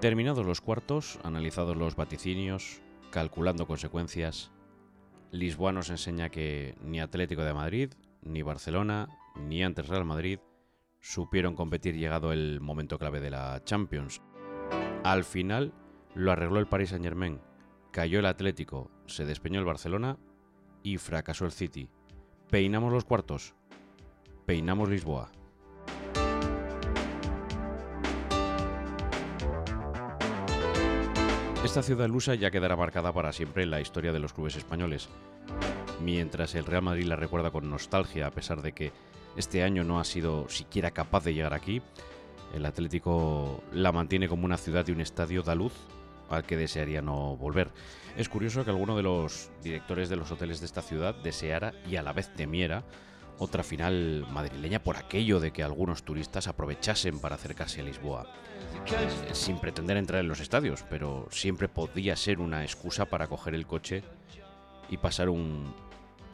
Terminados los cuartos, analizados los vaticinios, calculando consecuencias, Lisboa nos enseña que ni Atlético de Madrid, ni Barcelona, ni antes Real Madrid supieron competir llegado el momento clave de la Champions. Al final lo arregló el Paris Saint Germain, cayó el Atlético, se despeñó el Barcelona y fracasó el City. Peinamos los cuartos, peinamos Lisboa. Esta ciudad lusa ya quedará marcada para siempre en la historia de los clubes españoles. Mientras el Real Madrid la recuerda con nostalgia a pesar de que este año no ha sido siquiera capaz de llegar aquí, el Atlético la mantiene como una ciudad y un estadio da luz al que desearía no volver. Es curioso que alguno de los directores de los hoteles de esta ciudad deseara y a la vez temiera otra final madrileña por aquello de que algunos turistas aprovechasen para acercarse a Lisboa. Sin pretender entrar en los estadios, pero siempre podía ser una excusa para coger el coche y pasar un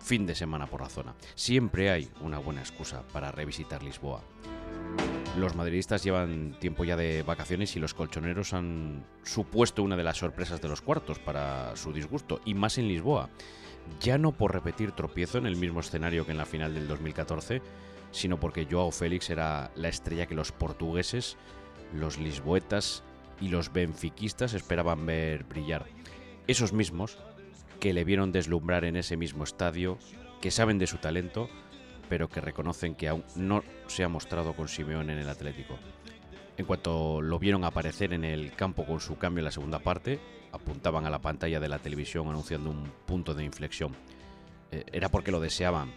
fin de semana por la zona. Siempre hay una buena excusa para revisitar Lisboa. Los madridistas llevan tiempo ya de vacaciones y los colchoneros han supuesto una de las sorpresas de los cuartos para su disgusto, y más en Lisboa. Ya no por repetir tropiezo en el mismo escenario que en la final del 2014, sino porque Joao Félix era la estrella que los portugueses, los lisboetas y los benfiquistas esperaban ver brillar. Esos mismos que le vieron deslumbrar en ese mismo estadio, que saben de su talento, pero que reconocen que aún no se ha mostrado con Simeón en el Atlético. En cuanto lo vieron aparecer en el campo con su cambio en la segunda parte, apuntaban a la pantalla de la televisión anunciando un punto de inflexión. Eh, era porque lo deseaban.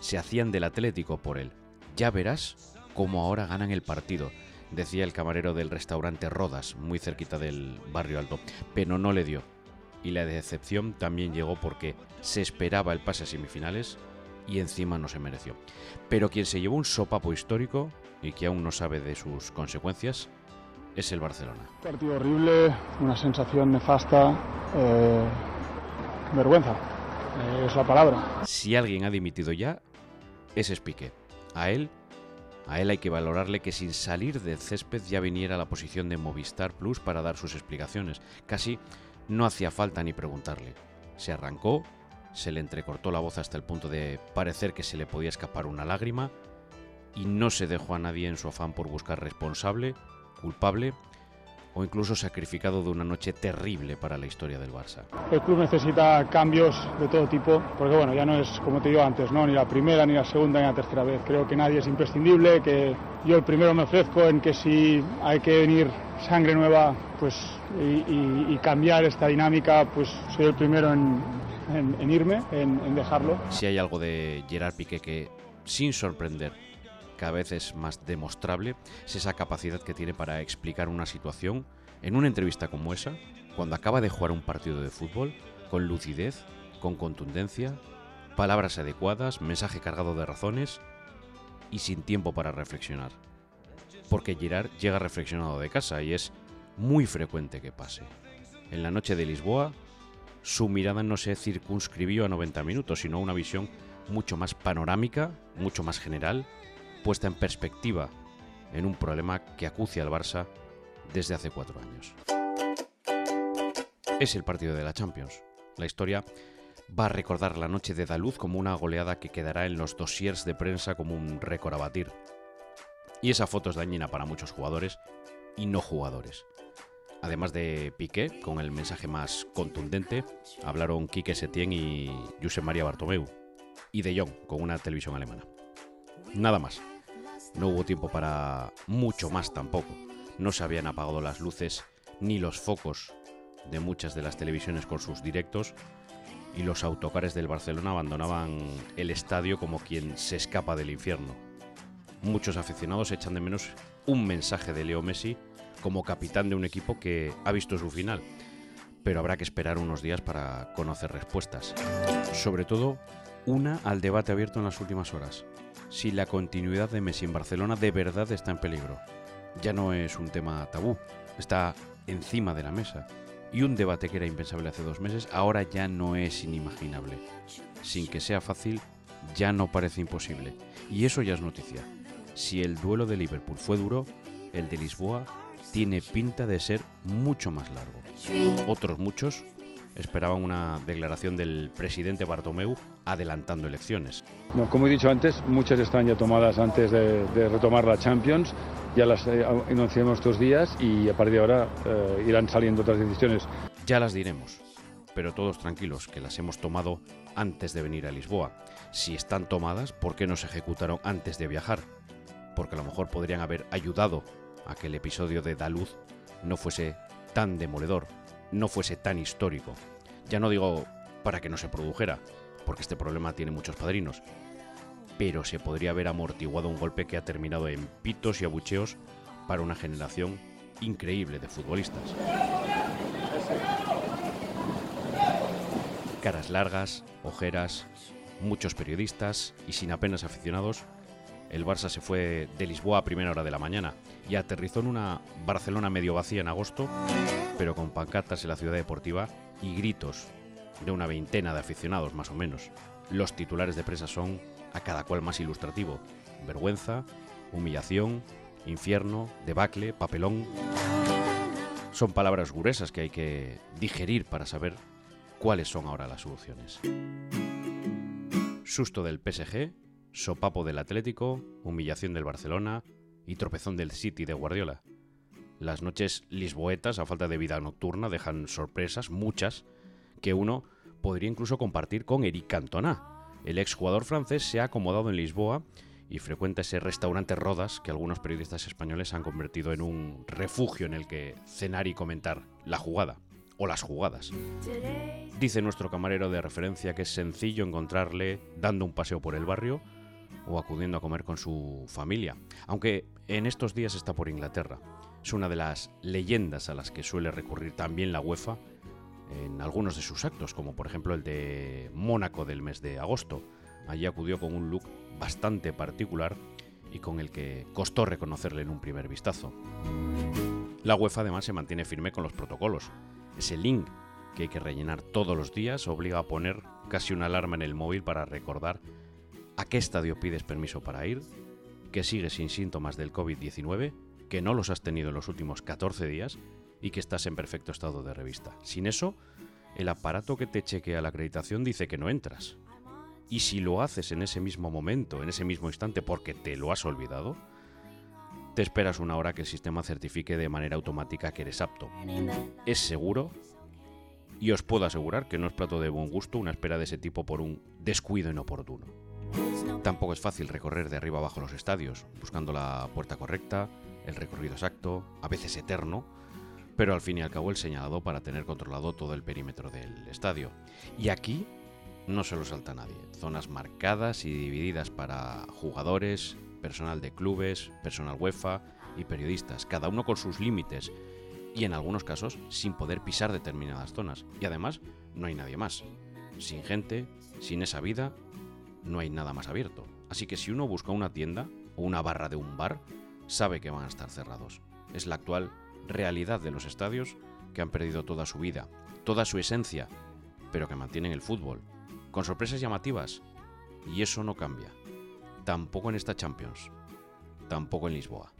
Se hacían del Atlético por él. Ya verás cómo ahora ganan el partido, decía el camarero del restaurante Rodas, muy cerquita del barrio alto. Pero no le dio. Y la decepción también llegó porque se esperaba el pase a semifinales y encima no se mereció. Pero quien se llevó un sopapo histórico y que aún no sabe de sus consecuencias es el Barcelona. Partido horrible, una sensación nefasta, eh, vergüenza, eh, es la palabra. Si alguien ha dimitido ya, es Piqué. A él, a él hay que valorarle que sin salir del césped ya viniera a la posición de Movistar Plus para dar sus explicaciones. Casi no hacía falta ni preguntarle. Se arrancó, se le entrecortó la voz hasta el punto de parecer que se le podía escapar una lágrima y no se dejó a nadie en su afán por buscar responsable, culpable o incluso sacrificado de una noche terrible para la historia del Barça. El club necesita cambios de todo tipo, porque bueno, ya no es como te digo antes, ¿no? ni la primera, ni la segunda, ni la tercera vez. Creo que nadie es imprescindible, que yo el primero me ofrezco en que si hay que venir sangre nueva pues, y, y cambiar esta dinámica, pues soy el primero en, en, irme, en, dejarlo. Si hay algo de Gerard Piqué que, sin sorprender, cada vez es más demostrable, es esa capacidad que tiene para explicar una situación en una entrevista como esa, cuando acaba de jugar un partido de fútbol, con lucidez, con contundencia, palabras adecuadas, mensaje cargado de razones y sin tiempo para reflexionar. Porque Gerard llega reflexionado de casa y es muy frecuente que pase. En la noche de Lisboa, su mirada no se circunscribió a 90 minutos, sino a una visión mucho más panorámica, mucho más general, puesta en perspectiva en un problema que acucia al Barça desde hace cuatro años. Es el partido de la Champions. La historia va a recordar la noche de Daluz como una goleada que quedará en los dossiers de prensa como un récord a batir. Y esa foto es dañina para muchos jugadores y no jugadores. Además de Piqué, con el mensaje más contundente, hablaron Quique Setién y Josep María Bartomeu. Y De Jong, con una televisión alemana. Nada más. No hubo tiempo para mucho más tampoco. No se habían apagado las luces ni los focos de muchas de las televisiones con sus directos y los autocares del Barcelona abandonaban el estadio como quien se escapa del infierno. Muchos aficionados echan de menos un mensaje de Leo Messi como capitán de un equipo que ha visto su final, pero habrá que esperar unos días para conocer respuestas. Sobre todo, una al debate abierto en las últimas horas. Si la continuidad de Messi en Barcelona de verdad está en peligro. Ya no es un tema tabú, está encima de la mesa. Y un debate que era impensable hace dos meses ahora ya no es inimaginable. Sin que sea fácil, ya no parece imposible. Y eso ya es noticia. Si el duelo de Liverpool fue duro, el de Lisboa tiene pinta de ser mucho más largo. Otros muchos esperaban una declaración del presidente Bartomeu adelantando elecciones. No, como he dicho antes, muchas están ya tomadas antes de, retomar la Champions. Ya las eh, anunciamos estos días y a partir de ahora eh, irán saliendo otras decisiones. Ya las diremos, pero todos tranquilos, que las hemos tomado antes de venir a Lisboa. Si están tomadas, ¿por qué no se ejecutaron antes de viajar? Porque a lo mejor podrían haber ayudado a que el episodio de Daluz no fuese tan demoledor, no fuese tan histórico. Ya no digo para que no se produjera, porque este problema tiene muchos padrinos, pero se podría haber amortiguado un golpe que ha terminado en pitos y abucheos para una generación increíble de futbolistas. Caras largas, ojeras, muchos periodistas y sin apenas aficionados, el Barça se fue de Lisboa a primera hora de la mañana y aterrizó en una Barcelona medio vacía en agosto, pero con pancartas en la ciudad deportiva y gritos de una veintena de aficionados más o menos. Los titulares de prensa son a cada cual más ilustrativo. Vergüenza, humillación, infierno, debacle, papelón. Son palabras gruesas que hay que digerir para saber cuáles son ahora las soluciones. Susto del PSG, sopapo del Atlético, humillación del Barcelona y tropezón del City de Guardiola. Las noches lisboetas, a falta de vida nocturna, dejan sorpresas, muchas, que uno podría incluso compartir con Eric Cantona. El exjugador francés se ha acomodado en Lisboa y frecuenta ese restaurante Rodas que algunos periodistas españoles han convertido en un refugio en el que cenar y comentar la jugada o las jugadas. Dice nuestro camarero de referencia que es sencillo encontrarle dando un paseo por el barrio o acudiendo a comer con su familia, aunque en estos días está por Inglaterra. Es una de las leyendas a las que suele recurrir también la UEFA en algunos de sus actos, como por ejemplo el de Mónaco del mes de agosto. Allí acudió con un look bastante particular y con el que costó reconocerle en un primer vistazo. La UEFA además se mantiene firme con los protocolos. Ese link que hay que rellenar todos los días obliga a poner casi una alarma en el móvil para recordar a qué estadio pides permiso para ir, que sigues sin síntomas del COVID-19, que no los has tenido en los últimos 14 días y que estás en perfecto estado de revista. Sin eso, el aparato que te chequea la acreditación dice que no entras. Y si lo haces en ese mismo momento, en ese mismo instante, porque te lo has olvidado, te esperas una hora que el sistema certifique de manera automática que eres apto. Es seguro y os puedo asegurar que no es plato de buen gusto una espera de ese tipo por un descuido inoportuno. Tampoco es fácil recorrer de arriba abajo los estadios, buscando la puerta correcta, el recorrido exacto, a veces eterno, pero al fin y al cabo el señalado para tener controlado todo el perímetro del estadio. Y aquí no se lo salta nadie. Zonas marcadas y divididas para jugadores, personal de clubes, personal UEFA y periodistas, cada uno con sus límites y en algunos casos sin poder pisar determinadas zonas. Y además no hay nadie más. Sin gente, sin esa vida, no hay nada más abierto. Así que si uno busca una tienda o una barra de un bar, sabe que van a estar cerrados. Es la actual realidad de los estadios que han perdido toda su vida, toda su esencia, pero que mantienen el fútbol, con sorpresas llamativas. Y eso no cambia. Tampoco en esta Champions. Tampoco en Lisboa.